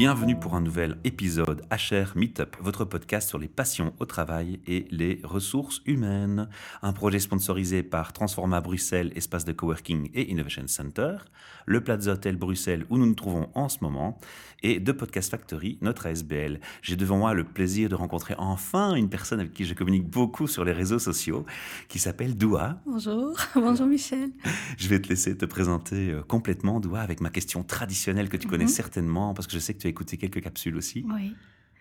Bienvenue pour un nouvel épisode HR Meetup, votre podcast sur les passions au travail et les ressources humaines. Un projet sponsorisé par Transforma Bruxelles, espace de coworking et innovation center, le Plaza Hotel Bruxelles où nous nous trouvons en ce moment, et de Podcast Factory, notre ASBL. J'ai devant moi le plaisir de rencontrer enfin une personne avec qui je communique beaucoup sur les réseaux sociaux, qui s'appelle Doua. Bonjour, bonjour Michel. Je vais te laisser te présenter euh, complètement, Doua, avec ma question traditionnelle que tu connais Mhm. certainement, parce que je sais que tu as écouté quelques capsules aussi. Oui.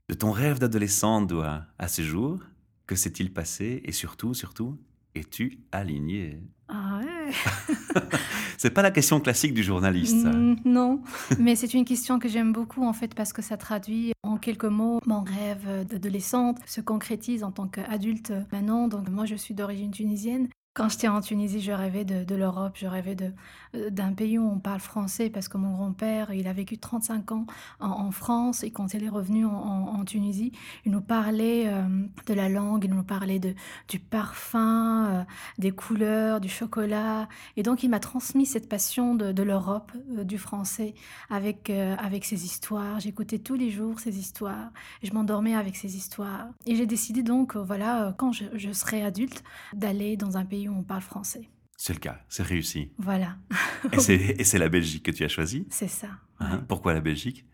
De ton rêve d'adolescente, Doua, à ce jour, que s'est-il passé Et surtout, surtout, es-tu aligné? Ah ouais. C'est pas la question classique du journaliste. ça. Mm, non, mais c'est une question que j'aime beaucoup en fait parce que ça traduit en quelques mots mon rêve d'adolescente se concrétise en tant qu'adulte maintenant. Donc moi je suis d'origine tunisienne. Quand j'étais en Tunisie, je rêvais de, l'Europe, je rêvais euh, d'un pays où on parle français parce que mon grand-père, il a vécu 35 ans en, France et quand il est revenu en, Tunisie, il nous parlait euh, de la langue, il nous parlait de, du parfum, euh, des couleurs, du chocolat. Et donc il m'a transmis cette passion de, l'Europe, du français, avec, avec ses histoires. J'écoutais tous les jours ces histoires je m'endormais avec ces histoires. Et j'ai décidé donc, voilà, quand je serai adulte, d'aller dans un pays où on parle français. C'est le cas, c'est réussi. Voilà, Et c'est c'est la Belgique que tu as choisi c'est ça. hein? Pourquoi la Belgique?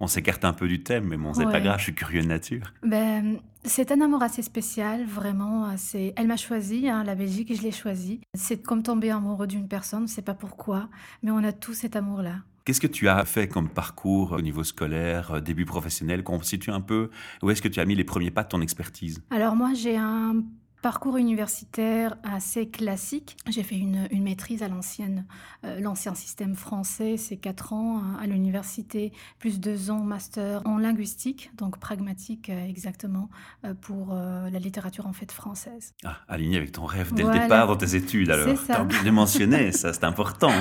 On s'écarte un peu du thème, mais bon, c'est pas grave, je suis curieux de nature. Ben, c'est un amour assez spécial, vraiment. assez- Elle m'a choisi, hein, la Belgique, je l'ai choisi. C'est comme tomber amoureux d'une personne, je sais pas pourquoi, mais on a tous cet amour-là. Qu'est-ce que tu as fait comme parcours au niveau scolaire, euh, début professionnel Constitue un peu où est-ce que tu as mis les premiers pas de ton expertise? Alors moi, j'ai un parcours universitaire assez classique. J'ai fait une, une maîtrise à l'ancienne, euh, l'ancien système français, c'est quatre ans hein, à l'université, plus deux ans master en linguistique, donc pragmatique euh, exactement, euh, pour la littérature en fait française. Ah, aligné avec ton rêve dès Voilà. le départ dans tes études, alors. C'est ça. T'as oublié de mentionner, ça, c'est important.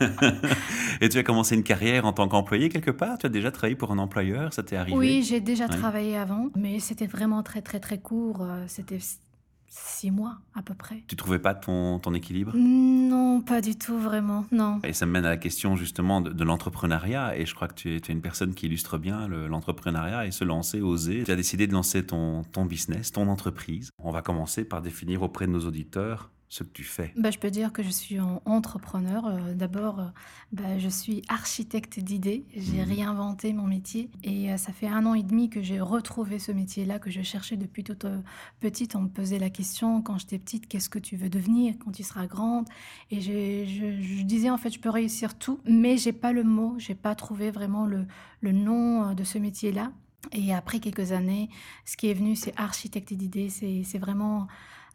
Et tu as commencé une carrière en tant qu'employé quelque part? Tu as déjà travaillé pour un employeur Ça t'est arrivé? Oui, j'ai déjà Oui. travaillé avant, mais c'était vraiment très très très court. C'était six mois à peu près. Tu trouvais pas ton, ton équilibre? Non, pas du tout vraiment, non. Et ça me mène à la question justement de, de l'entrepreneuriat. Et je crois que tu es, tu es une personne qui illustre bien le- l'entrepreneuriat et se lancer, oser. Tu as décidé de lancer ton, ton business, ton entreprise. On va commencer par définir auprès de nos auditeurs ce que tu fais. Bah, je peux dire que je suis en- entrepreneur. Euh, D'abord, euh, bah, je suis architecte d'idées. J'ai Mhm. réinventé mon métier et euh, ça fait un an et demi que j'ai retrouvé ce métier-là que je cherchais depuis toute petite. On me posait la question quand j'étais petite, qu'est-ce que tu veux devenir quand tu seras grande? Et je, je disais en fait, je peux réussir tout, mais j'ai pas le mot, j'ai pas trouvé vraiment le, le nom de ce métier-là. Et après quelques années, ce qui est venu, c'est architecte d'idées. C'est vraiment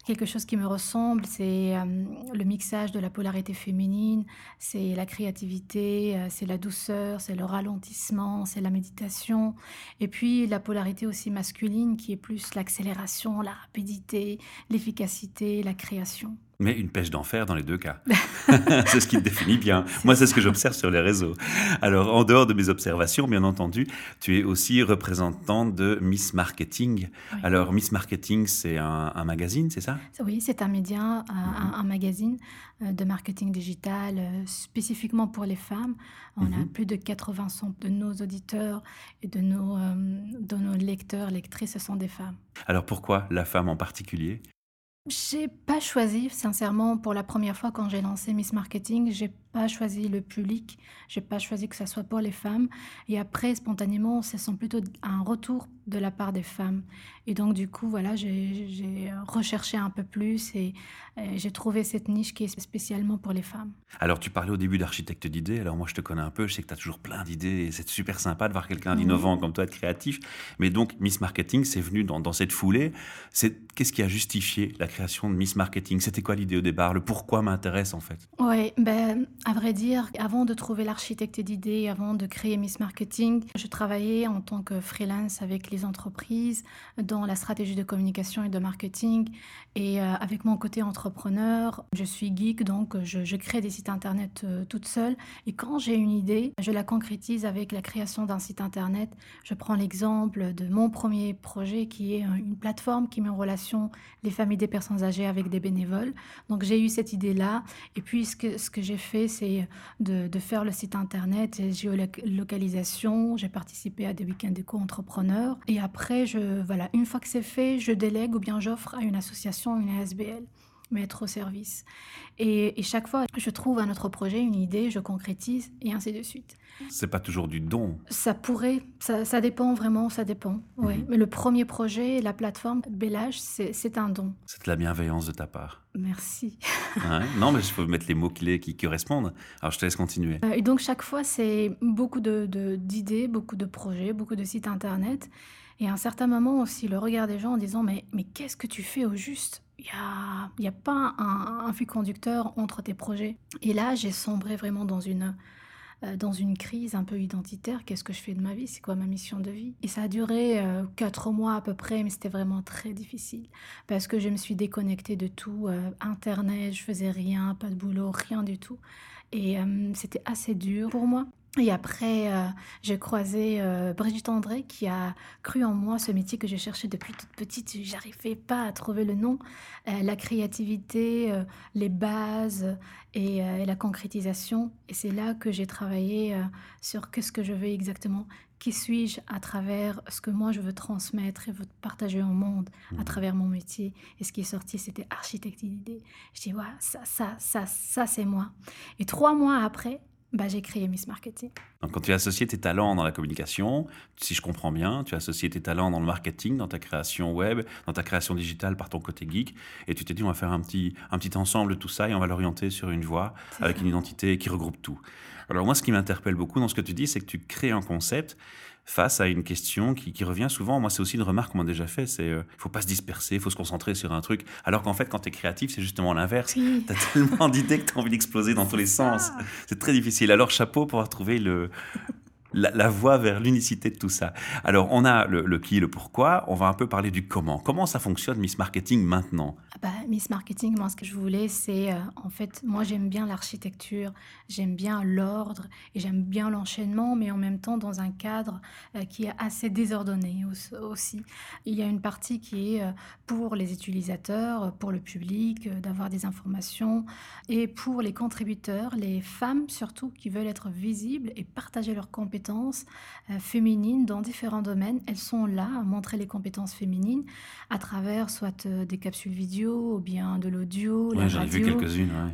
quelque chose qui me ressemble. C'est euh, le mixage de la polarité féminine, c'est la créativité, euh, c'est la douceur, c'est le ralentissement, c'est la méditation. Et puis la polarité aussi masculine qui est plus l'accélération, la rapidité, l'efficacité, la création. Mais une pêche d'enfer dans les deux cas. c'est ce qui te définit bien. Moi, c'est ce que j'observe sur les réseaux. Alors, en dehors de mes observations, bien entendu, tu es aussi représentante de Miss Marketing. Oui. Alors, Miss Marketing, c'est un, un magazine, c'est ça? Oui, c'est un média, un, un magazine euh, de marketing digital euh, spécifiquement pour les femmes. On a Mhm. plus de 80 sont- de nos auditeurs et de nos, euh, de nos lecteurs, lectrices, ce sont des femmes. Alors, pourquoi la femme en particulier? J'ai pas choisi, sincèrement, pour la première fois quand j'ai lancé Miss Marketing, j'ai pas choisi le public, j'ai pas choisi que ça soit pour les femmes. Et après, spontanément, ce sont plutôt un retour de la part des femmes. Et donc, du coup, voilà, j'ai recherché un peu plus et, et j'ai trouvé cette niche qui est spécialement pour les femmes. Alors, tu parlais au début d'architecte d'idées. Alors, moi, je te connais un peu. Je sais que tu as toujours plein d'idées et c'est super sympa de voir quelqu'un Mhm. d'innovant comme toi, de créatif. Mais donc, Miss Marketing, c'est venu dans, dans cette foulée. Qu'est-ce qui a justifié la création de Miss Marketing? C'était quoi l'idée au départ? Le pourquoi m'intéresse en fait Oui, ben, à vrai dire, avant de trouver l'architecte d'idées, avant de créer Miss Marketing, je travaillais en tant que freelance avec les entreprises dans la stratégie de communication et de marketing. Et euh, avec mon côté entrepreneur, je suis geek, donc je, crée des sites internet euh, toute seule. Et quand j'ai une idée, je la concrétise avec la création d'un site internet. Je prends l'exemple de mon premier projet qui est euh, une plateforme qui met en relation les familles des personnes âgées avec des bénévoles. Donc j'ai eu cette idée-là. Et puis ce que j'ai fait, c'est de, de, faire le site internet, géolocalisation. J'ai participé à des week-ends d'éco-entrepreneurs. Et après, je, voilà, une fois que c'est fait, je délègue ou bien j'offre à une association, une ASBL mettre au service. Et, chaque fois, je trouve un autre projet, une idée, je concrétise, et ainsi de suite. C'est pas toujours du don. Ça pourrait, ça, dépend vraiment, ça dépend. Mhm. Mais le premier projet, la plateforme Bellage, c'est un don. C'est de la bienveillance de ta part. Merci. non, mais il faut mettre les mots-clés qui correspondent. Alors, je te laisse continuer. Euh, et donc, chaque fois, c'est beaucoup d'idées, de, d'idées, beaucoup de projets, beaucoup de sites internet. Et à un certain moment aussi, le regard des gens en disant Mais, mais qu'est-ce que tu fais au juste? Il n'y a, a, pas un, un, fil conducteur entre tes projets. Et là, j'ai sombré vraiment dans une, euh, dans une crise un peu identitaire. Qu'est-ce que je fais de ma vie? C'est quoi ma mission de vie? Et ça a duré euh, quatre mois à peu près, mais c'était vraiment très difficile parce que je me suis déconnectée de tout. Euh, Internet, je faisais rien, pas de boulot, rien du tout. Et c'était assez dur pour moi. Et après, euh, j'ai croisé euh, Brigitte André qui a cru en moi ce métier que j'ai cherché depuis toute petite. J'arrivais pas à trouver le nom. Euh, la créativité, les bases et, et, la concrétisation. Et c'est là que j'ai travaillé sur qu'est-ce que je veux exactement. Qui suis-je à travers ce que moi je veux transmettre et veux partager au monde à mmh. travers mon métier. Et ce qui est sorti, c'était architecte d'idées. Je dis, ouais, ça, ça, ça, ça, c'est moi. Et trois mois après, bah, j'ai créé Miss Marketing. Donc, quand tu as associé tes talents dans la communication, si je comprends bien, tu as associé tes talents dans le marketing, dans ta création web, dans ta création digitale par ton côté geek, et tu t'es dit on va faire un petit, un petit ensemble de tout ça et on va l'orienter sur une voie avec une identité qui regroupe tout. Alors moi, ce qui m'interpelle beaucoup dans ce que tu dis, c'est que tu crées un concept face à une question qui, revient souvent. Moi, c'est aussi une remarque qu'on m'a déjà fait, c'est euh, faut pas se disperser, il faut se concentrer sur un truc. Alors qu'en fait, quand tu es créatif, c'est justement l'inverse. Tu as tellement d'idées que tu as envie d'exploser dans tous les sens. C'est très difficile. Alors, chapeau pour avoir trouvé le, la, voie vers l'unicité de tout ça. Alors, on a le, qui, le pourquoi, on va un peu parler du comment. Comment ça fonctionne, Miss Marketing, maintenant? Bah, Miss Marketing, moi, ce que je voulais, c'est, euh, en fait, moi, j'aime bien l'architecture, j'aime bien l'ordre et j'aime bien l'enchaînement, mais en même temps dans un cadre euh, qui est assez désordonné aussi. Il y a une partie qui est euh, pour les utilisateurs, pour le public, d'avoir des informations, et pour les contributeurs, les femmes surtout, qui veulent être visibles et partager leurs compétences féminines dans différents domaines. Elles sont là à montrer les compétences féminines à travers soit des capsules vidéo, ou bien de l'audio, la radio,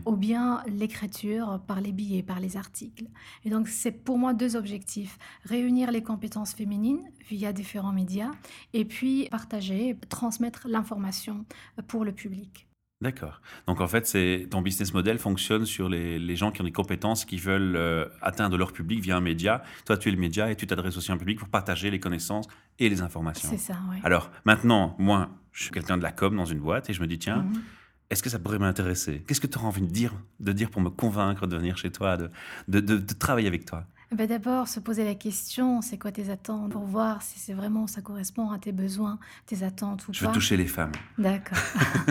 ou bien l'écriture par les billets, par les articles. Et donc c'est pour moi deux objectifs réunir les compétences féminines via différents médias et puis partager, transmettre l'information pour le public. D'accord. Donc en fait, c'est ton business model fonctionne sur les, gens qui ont des compétences, qui veulent euh, atteindre leur public via un média. Toi, tu es le média et tu t'adresses aussi à un public pour partager les connaissances et les informations. C'est ça, oui. Alors maintenant, moi, je suis quelqu'un de la com dans une boîte et je me dis, tiens, mhm. est-ce que ça pourrait m'intéresser? Qu'est-ce que tu auras envie de dire, de dire pour me convaincre de venir chez toi, de, de travailler avec toi? Ben, d'abord, se poser la question, c'est quoi tes attentes? Pour voir si c'est vraiment ça correspond à tes besoins, tes attentes ou je pas. Je veux toucher les femmes. D'accord.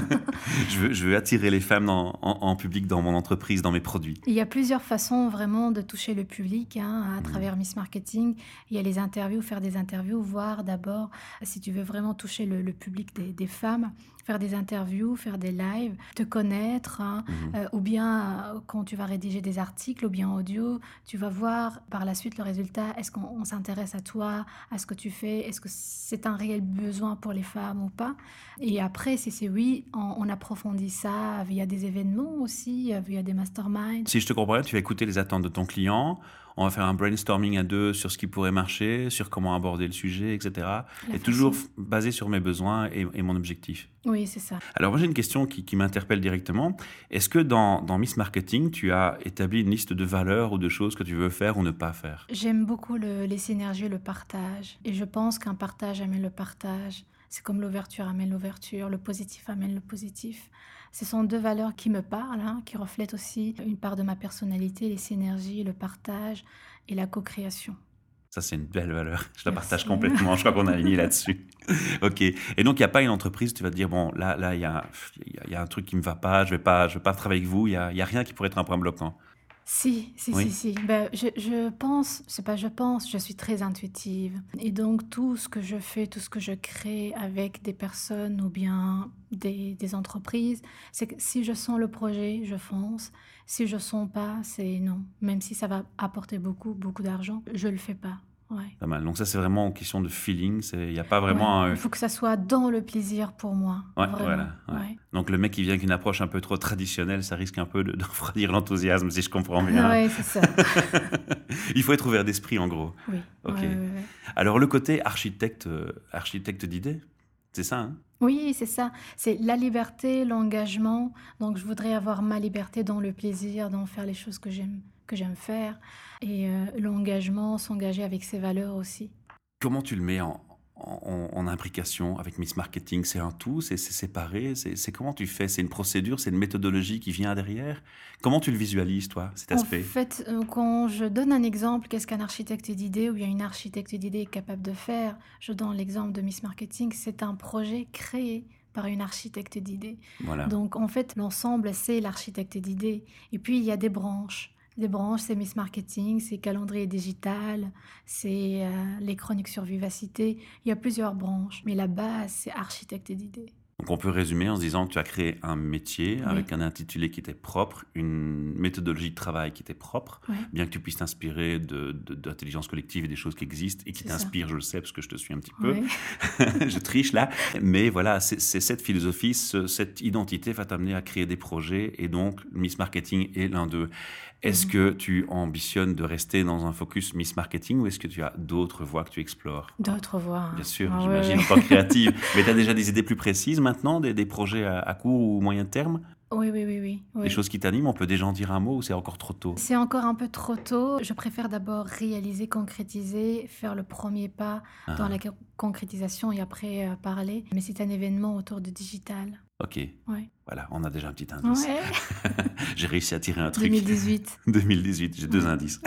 je, veux, je veux attirer les femmes en, public dans mon entreprise, dans mes produits. Il y a plusieurs façons vraiment de toucher le public hein, à mmh. travers Miss Marketing. Il y a les interviews, faire des interviews, voir d'abord si tu veux vraiment toucher le, public des, des femmes faire des interviews, faire des lives, te connaître, hein, mmh. euh, ou bien euh, quand tu vas rédiger des articles, ou bien audio, tu vas voir par la suite le résultat. Est-ce qu'on s'intéresse à toi, à ce que tu fais? Est-ce que c'est un réel besoin pour les femmes ou pas? Et après, si c'est oui, on, approfondit ça via des événements aussi, via des masterminds. Si je te comprends, tu vas écouter les attentes de ton client on va faire un brainstorming à deux sur ce qui pourrait marcher, sur comment aborder le sujet, etc. et toujours basé sur mes besoins et, mon objectif. Oui, c'est ça. Alors moi j'ai une question qui, m'interpelle directement. Est-ce que dans, Miss Marketing, tu as établi une liste de valeurs ou de choses que tu veux faire ou ne pas faire? J'aime beaucoup les synergies, le partage. Et je pense qu'un partage amène le partage. C'est comme l'ouverture amène l'ouverture, le positif amène le positif. Ce sont deux valeurs qui me parlent, hein, qui reflètent aussi une part de ma personnalité, les synergies, le partage et la co-création. Ça, c'est une belle valeur. Je la partage complètement. Je crois qu'on a aligné là-dessus. OK. Et donc, il n'y a pas une entreprise, tu vas te dire, bon, là, là, il y a, y a, un truc qui ne me va pas, je ne vais, pas, je vais pas travailler avec vous. Il n'y a, y a rien qui pourrait être un point bloquant. Si, si, Oui. si, si. Ben, je, je pense, c'est pas je pense, je suis très intuitive. Et donc tout ce que je fais, tout ce que je crée avec des personnes ou bien des, des entreprises, c'est que si je sens le projet, je fonce. Si je sens pas, c'est non. Même si ça va apporter beaucoup, beaucoup d'argent, je le fais pas. Ouais. Pas mal. Donc ça, c'est vraiment en question de feeling. Il n'y a pas vraiment Ouais. un... Il faut que ça soit dans le plaisir pour moi. Ouais, voilà. Donc le mec qui vient avec une approche un peu trop traditionnelle, ça risque un peu de, de refroidir l'enthousiasme, si je comprends bien. Ouais, c'est ça. Il faut être ouvert d'esprit, en gros. Oui. Alors le côté architecte, euh, architecte d'idées, c'est ça, hein? Oui, c'est ça. C'est la liberté, l'engagement. Donc, je voudrais avoir ma liberté dans le plaisir, dans faire les choses que j'aime, que j'aime faire. Et euh, l'engagement, s'engager avec ses valeurs aussi. Comment tu le mets en, en, en imbrication avec Miss Marketing? C'est un tout? C'est séparé? C'est c'est comment tu fais? C'est une procédure? C'est une méthodologie qui vient derrière? Comment tu le visualises, toi, cet aspect? En fait, euh, quand je donne un exemple, qu'est-ce qu'un architecte d'idées ou bien une architecte d'idées est capable de faire? Je donne l'exemple de Miss Marketing. C'est un projet créé par une architecte d'idées. Voilà. Donc en fait, l'ensemble, c'est l'architecte d'idées. Et puis, il y a des branches. Les branches, c'est Miss Marketing, c'est calendrier digital, c'est euh, les chroniques sur vivacité. Il y a plusieurs branches. Mais la base, c'est architecte d'idées. Donc on peut résumer en se disant que tu as créé un métier Oui. avec un intitulé qui était propre, une méthodologie de travail qui était propre, bien que tu puisses t'inspirer de, d'intelligence collective et des choses qui existent et qui t'inspirent, je le sais, parce que je te suis un petit peu. Je triche là. Mais voilà, c'est c'est cette philosophie, ce- cette identité va t'amener à créer des projets. Et donc, Miss Marketing est l'un d'eux. Est-ce Mhm. que tu ambitionnes de rester dans un focus Miss Marketing ou est-ce que tu as d'autres voies que tu explores? D'autres voies. Bien sûr, Ah j'imagine que créative. Mais tu as déjà des idées plus précises maintenant, des, des projets à, à court ou moyen terme? Oui, oui, oui, oui. oui. Des choses qui t'animent On peut déjà en dire un mot ou c'est encore trop tôt? C'est encore un peu trop tôt. Je préfère d'abord réaliser, concrétiser, faire le premier pas dans Ah, la co- concrétisation et après euh, parler. Mais c'est un événement autour de digital. Ok, Ouais. voilà, on a déjà un petit indice. Ouais. J'ai réussi à tirer un truc. 2018. 2018, j'ai deux indices.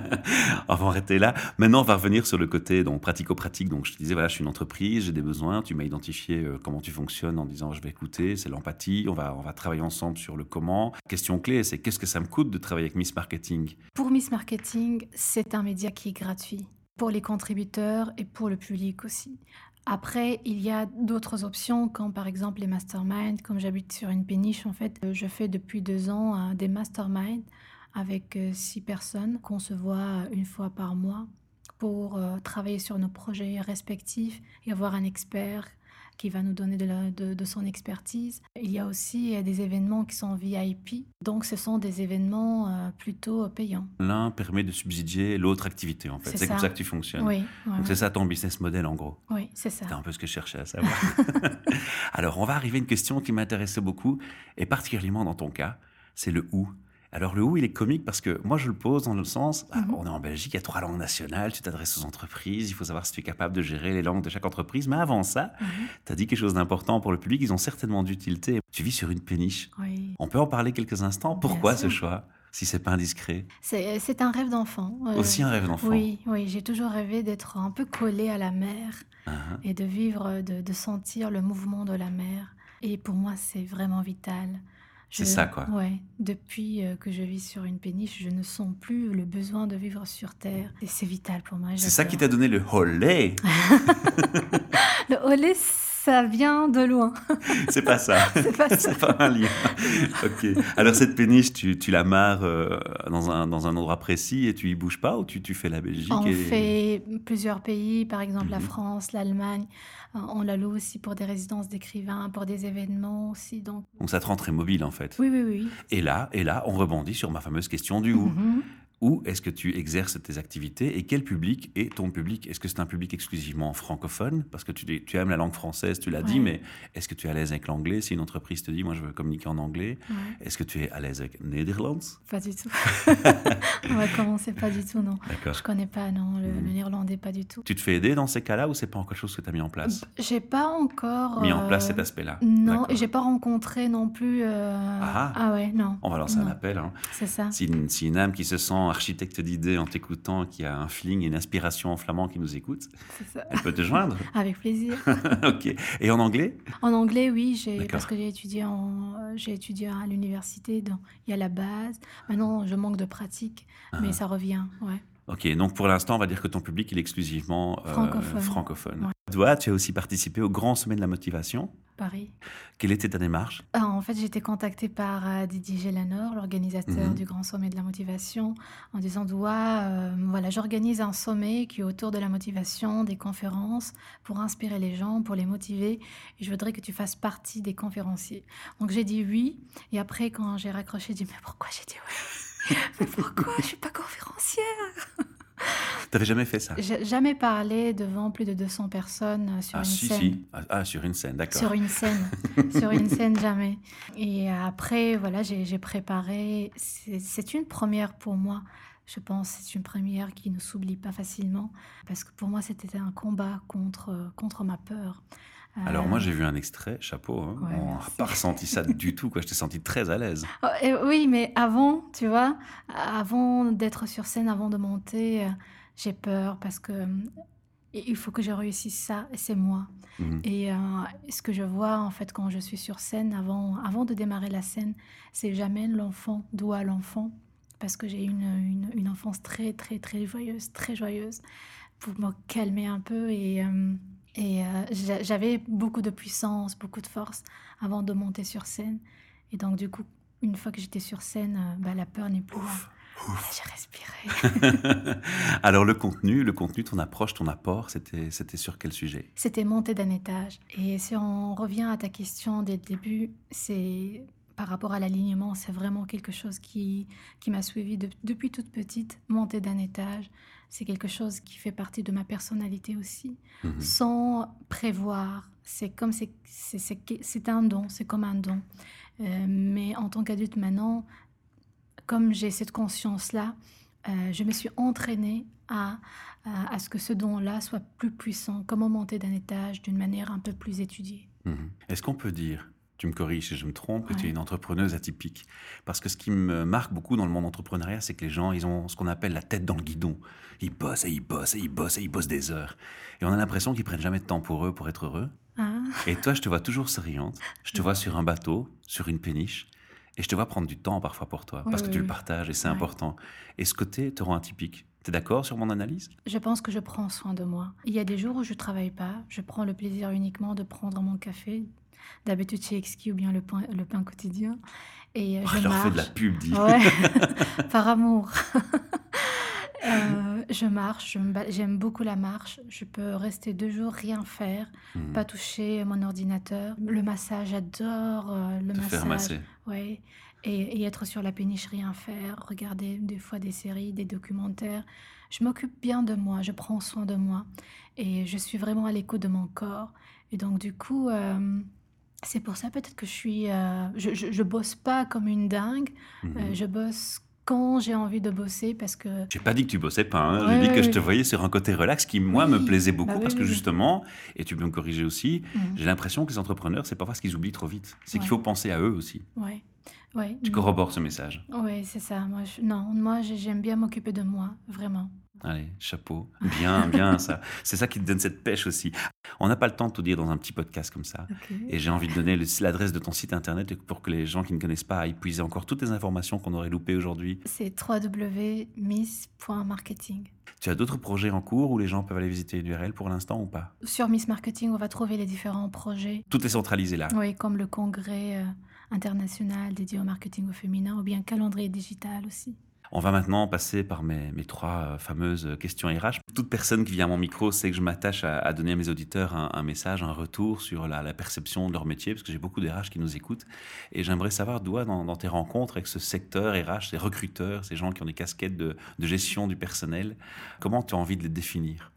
on va arrêter là. Maintenant, on va revenir sur le côté donc pratico-pratique. Donc, je te disais, voilà, je suis une entreprise, j'ai des besoins. Tu m'as identifié euh, comment tu fonctionnes en disant, je vais écouter, c'est l'empathie. On va, on va travailler ensemble sur le comment. Question clé, c'est qu'est-ce que ça me coûte de travailler avec Miss Marketing? Pour Miss Marketing, c'est un média qui est gratuit pour les contributeurs et pour le public aussi. Après, il y a d'autres options, comme par exemple les masterminds. Comme j'habite sur une péniche, en fait, je fais depuis deux ans euh, des masterminds avec euh, six personnes qu'on se voit euh, une fois par mois pour travailler sur nos projets respectifs et avoir un expert qui va nous donner de, la- de- de son expertise. Il y a aussi euh, des événements qui sont VIP, donc ce sont des événements euh, plutôt payants. L'un permet de subsidier l'autre activité, en fait. C'est C'est comme ça. que tu fonctionnes. Oui, ouais, Donc, ouais. c'est ça ton business model, en gros. Oui, c'est ça. C'était un peu ce que je cherchais à savoir. Alors, on va arriver à une question qui m'intéressait beaucoup, et particulièrement dans ton cas, c'est le où. Alors, le où, il est comique parce que moi, je le pose dans le sens, ah, Mhm. on est en Belgique, il y a trois langues nationales, tu t'adresses aux entreprises, il faut savoir si tu es capable de gérer les langues de chaque entreprise. Mais avant ça, Mhm. tu as dit quelque chose d'important pour le public, ils ont certainement d'utilité. Tu vis sur une péniche. Oui. On peut en parler quelques instants? Pourquoi ce choix Si c'est pas indiscret? C'est un rêve d'enfant. euh, Aussi un rêve d'enfant. Oui, oui, j'ai toujours rêvé d'être un peu collée à la mer Ah, et de vivre, de, de sentir le mouvement de la mer. Et pour moi, c'est vraiment vital. C'est ça, quoi. Ouais. Depuis euh, que je vis sur une péniche, je ne sens plus le besoin de vivre sur Terre. Et c'est vital pour moi. C'est ça qui t'a donné le holé Le olé, ça vient de loin. C'est pas ça. C'est pas ça. Pas un lien. ok. Alors cette péniche, tu, tu la marres euh, dans, un, dans un endroit précis et tu y bouges pas ou tu, tu fais la Belgique On et... fait plusieurs pays, par exemple la Mhm. France, l'Allemagne. Euh, On la loue aussi pour des résidences d'écrivains, pour des événements aussi. Donc Donc ça te rend très mobile en fait. oui, oui, oui. Et là, et là, on rebondit sur ma fameuse question du où. Mhm. Où est-ce que tu exerces tes activités et quel public est ton public? Est-ce que c'est un public exclusivement francophone? Parce que tu, tu aimes la langue française, tu l'as dit, mais est-ce que tu es à l'aise avec l'anglais? Si une entreprise te dit, moi je veux communiquer en anglais, Ouais, est-ce que tu es à l'aise avec Nederlands pas du tout. On va commencer pas du tout, non. D'accord. Je connais pas, non, le, le néerlandais, pas du tout. Tu te fais aider dans ces cas-là ou c'est pas encore quelque chose que tu as mis en place? J'ai pas encore. Mis en place euh, cet aspect-là Non, et j'ai pas rencontré non plus. euh, Ah. ouais, non. On va lancer un Non. appel. hein. C'est ça. Si si une âme qui se sent architecte d'idées en t'écoutant, qui a un feeling et une inspiration en flamand qui nous écoute, ça. elle peut te joindre. Avec plaisir. ok. Et en anglais? En anglais, oui, parce que j'ai étudié, en, euh, étudié à l'université. donc Il y a la base. Maintenant, je manque de pratique, Ah. mais ça revient. Ouais. Ok, donc pour l'instant, on va dire que ton public il est exclusivement euh, Francophone. francophone. Ouais. Toi, tu as aussi participé au Grand Sommet de la Motivation. Paris. Quelle était ta démarche? Ah, en fait, j'ai été contactée par euh, Didier Gélanor, l'organisateur Mhm. du Grand Sommet de la Motivation, en disant Doua, euh, voilà, j'organise un sommet qui est autour de la motivation, des conférences, pour inspirer les gens, pour les motiver, et je voudrais que tu fasses partie des conférenciers. Donc j'ai dit oui, et après, quand j'ai raccroché, j'ai dit Mais pourquoi j'ai dit oui? Mais pourquoi? Je suis pas conférencière T'avais jamais fait ça? Jamais parlé devant plus de 200 personnes euh, sur Ah une si, scène. si. Ah, ah, sur une scène, d'accord. Sur une scène, sur une scène jamais. Et après, voilà, j'ai préparé. C'est c'est une première pour moi. Je pense c'est une première qui ne s'oublie pas facilement parce que pour moi c'était un combat contre contre ma peur. Euh, Alors moi j'ai vu un extrait, chapeau, hein. Ouais, on n'a pas ressenti ça du tout, quoi. je t'ai senti très à l'aise. oh, oui, mais avant, tu vois, avant d'être sur scène, avant de monter, euh, j'ai peur parce que euh, il faut que je réussisse ça. et C'est moi. Mhm. Et euh, ce que je vois en fait quand je suis sur scène, avant, avant de démarrer la scène, c'est j'amène l'enfant, d'où à l'enfant, parce que j'ai une, une, une enfance très très très joyeuse, très joyeuse, pour me calmer un peu et, euh, et euh, j'a- j'avais beaucoup de puissance, beaucoup de force avant de monter sur scène. Et donc du coup, une fois que j'étais sur scène, euh, bah, la peur n'est plus là. J'ai respiré. Alors le contenu, le contenu, ton approche, ton apport, c'était c'était sur quel sujet? C'était monter d'un étage. Et si on revient à ta question dès le début, c'est par rapport à l'alignement, c'est vraiment quelque chose qui, qui m'a suivi de- depuis toute petite. Monter d'un étage, c'est quelque chose qui fait partie de ma personnalité aussi, Mhm. sans prévoir. C'est comme c'est c'est- c'est c'est un don, c'est comme un don. Euh, mais en tant qu'adulte maintenant, comme j'ai cette conscience-là, euh, je me suis entraînée à, à, à ce que ce don-là soit plus puissant. Comment monter d'un étage d'une manière un peu plus étudiée. Mhm. Est-ce qu'on peut dire, tu me corriges si je me trompe, que tu es une entrepreneuse atypique Parce que ce qui me marque beaucoup dans le monde entrepreneuriat, c'est que les gens, ils ont ce qu'on appelle la tête dans le guidon. Ils bossent et ils bossent et ils bossent et ils bossent des heures. Et on a l'impression qu'ils prennent jamais de temps pour eux, pour être heureux. Ah, Et toi, je te vois toujours souriante. Je te vois sur un bateau, sur une péniche. Et je te vois prendre du temps parfois pour toi, Oui, parce que oui, tu le partages et c'est Ouais. important. Et ce côté te rend atypique. Tu es d'accord sur mon analyse? Je pense que je prends soin de moi. Il y a des jours où je travaille pas. Je prends le plaisir uniquement de prendre mon café, d'habitude chez Exki ou bien le pain, le pain quotidien. Et euh, Oh, je leur fais de la marche. pub, dis. Ouais, par amour. Euh, je marche, j'aime beaucoup la marche. Je peux rester deux jours, rien faire, Mhm. pas toucher mon ordinateur. Le massage, j'adore euh, le Te massage. faire masser. Ouais. Et, et être sur la péniche, rien faire, regarder des fois des séries, des documentaires. Je m'occupe bien de moi, je prends soin de moi. Et je suis vraiment à l'écoute de mon corps. Et donc, du coup, euh, c'est pour ça peut-être que je suis. euh, je, je, je bosse pas comme une dingue. Mhm. Euh, je bosse quand j'ai envie de bosser parce que. J'ai pas dit que tu bossais pas, hein. Ouais, j'ai dit que ouais, je te voyais sur un côté relax qui, moi, Oui, me plaisait beaucoup bah oui, parce que oui, justement, et tu peux me corriger aussi, Mhm. j'ai l'impression que les entrepreneurs, c'est parfois ce qu'ils oublient trop vite. C'est qu'il faut penser à eux aussi. Ouais. Ouais. Tu corrobores ce message. Oui, c'est ça. Moi, je- Non, moi, j'ai- j'aime bien m'occuper de moi, vraiment. Allez, chapeau. Bien, bien, ça. C'est ça qui te donne cette pêche aussi. On n'a pas le temps de tout dire dans un petit podcast comme ça. Et j'ai envie de donner l'adresse de ton site internet pour que les gens qui ne connaissent pas aillent puiser encore toutes les informations qu'on aurait loupées aujourd'hui. C'est www.miss.marketing. Tu as d'autres projets en cours où les gens peuvent aller visiter l'URL pour l'instant ou pas? Sur Miss Marketing, on va trouver les différents projets. Tout est centralisé là. Oui, comme le congrès euh, international dédié au marketing au féminin ou bien calendrier digital aussi. On va maintenant passer par mes, trois euh, fameuses questions RH. Toute personne qui vient à mon micro sait que je m'attache à, donner à mes auditeurs un, message, un retour sur la, perception de leur métier, parce que j'ai beaucoup d'RH qui nous écoutent. Et j'aimerais savoir, dans, dans tes rencontres avec ce secteur RH, ces recruteurs, ces gens qui ont des casquettes de, de gestion du personnel, comment tu as envie de les définir?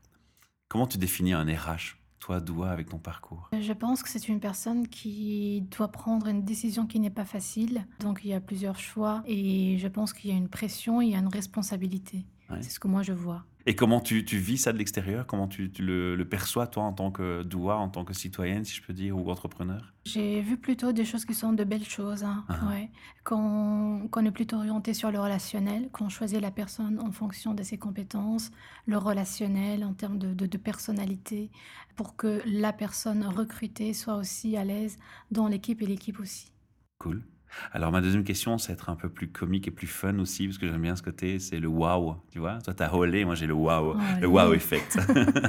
Comment tu définis un RH? Toi, Doua, avec ton parcours Je pense que c'est une personne qui doit prendre une décision qui n'est pas facile. Donc il y a plusieurs choix et je pense qu'il y a une pression, il y a une responsabilité. Ouais. C'est ce que moi je vois. Et comment tu, tu vis ça de l'extérieur? Comment tu, tu le, le perçois, toi, en tant que doua, en tant que citoyenne, si je peux dire, ou entrepreneur? J'ai vu plutôt des choses qui sont de belles choses. hein, ouais. Qu'on est plutôt orienté sur le relationnel, qu'on choisit la personne en fonction de ses compétences, le relationnel en termes de, de- de personnalité, pour que la personne recrutée soit aussi à l'aise dans l'équipe et l'équipe aussi. Cool. Alors, ma deuxième question, c'est être un peu plus comique et plus fun aussi, parce que j'aime bien ce côté, c'est le wow, tu vois Toi, t'as olé, moi j'ai le wow, le wow effect.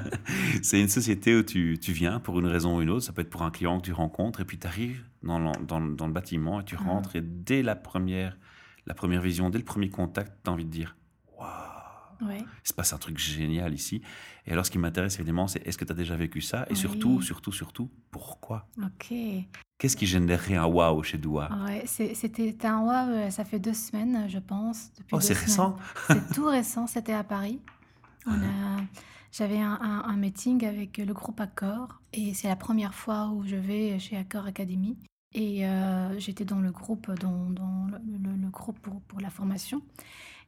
c'est une société où tu, tu viens pour une raison ou une autre, ça peut être pour un client que tu rencontres, et puis tu arrives dans, le- dans, dans le bâtiment et tu rentres, et dès la première, la première vision, dès le premier contact, tu as envie de dire Ouais. il se passe un truc génial ici. Et alors, ce qui m'intéresse évidemment, c'est est-ce que tu as déjà vécu ça? Et surtout, Oui. surtout, surtout, pourquoi? Ok. Qu'est-ce qui générerait un wow chez Doua Ouais, c'est- c'était un waouh, euh, ça fait deux semaines, je pense. Depuis Oh, c'est récent C'est tout récent, c'était à Paris. On a, j'avais un, un- un meeting avec le groupe Accor et c'est la première fois où je vais chez Accor Academy. Et euh, j'étais dans le groupe, dans, dans le, le- le groupe pour, pour la formation.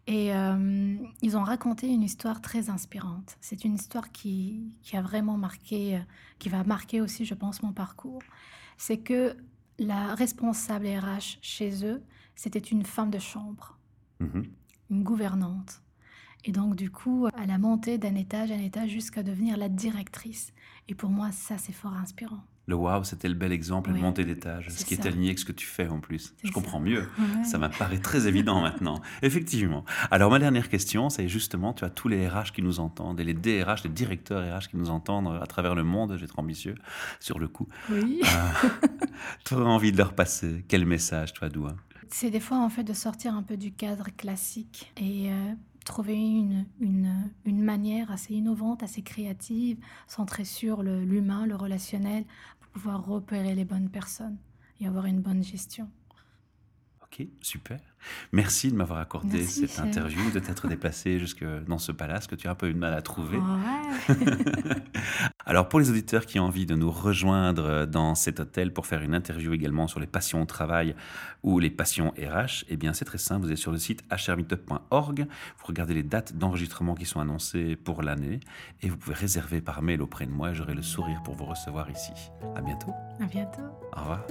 Et euh, ils ont raconté une histoire très inspirante. C'est une histoire qui, qui a vraiment marqué, euh, qui va marquer aussi, je pense, mon parcours. C'est que la responsable RH chez eux, c'était une femme de chambre Mhm. une gouvernante. Et donc, du coup, elle a monté d'un étage à un étage jusqu'à devenir la directrice. Et pour moi, ça, c'est fort inspirant. Le wow, c'était le bel exemple de Ouais, montée d'étage, ce qui est aligné avec ce que tu fais en plus. Je comprends ça. mieux. Ouais. Ça m'apparaît très évident maintenant. Effectivement. Alors, ma dernière question, c'est justement, tu as tous les RH qui nous entendent, et les DRH, les directeurs RH qui nous entendent à travers le monde. J'ai trop ambitieux sur le coup. Oui. Tu aurais envie de leur passer quel message, toi, Doua? C'est des fois, en fait, de sortir un peu du cadre classique et euh, trouver une, une, une manière assez innovante, assez créative, centrée sur le- l'humain, le relationnel, pour pouvoir repérer les bonnes personnes et avoir une bonne gestion. Ok, super. Merci de m'avoir accordé Merci, cette interview, de t'être déplacé jusque dans ce palace que tu as un peu eu de mal à trouver. Ouais. Alors pour les auditeurs qui ont envie de nous rejoindre dans cet hôtel pour faire une interview également sur les passions au travail ou les passions RH, eh bien c'est très simple, vous êtes sur le site hrmeetup.org, vous regardez les dates d'enregistrement qui sont annoncées pour l'année et vous pouvez réserver par mail auprès de moi j'aurai le sourire pour vous recevoir ici. À bientôt. À bientôt. Au revoir.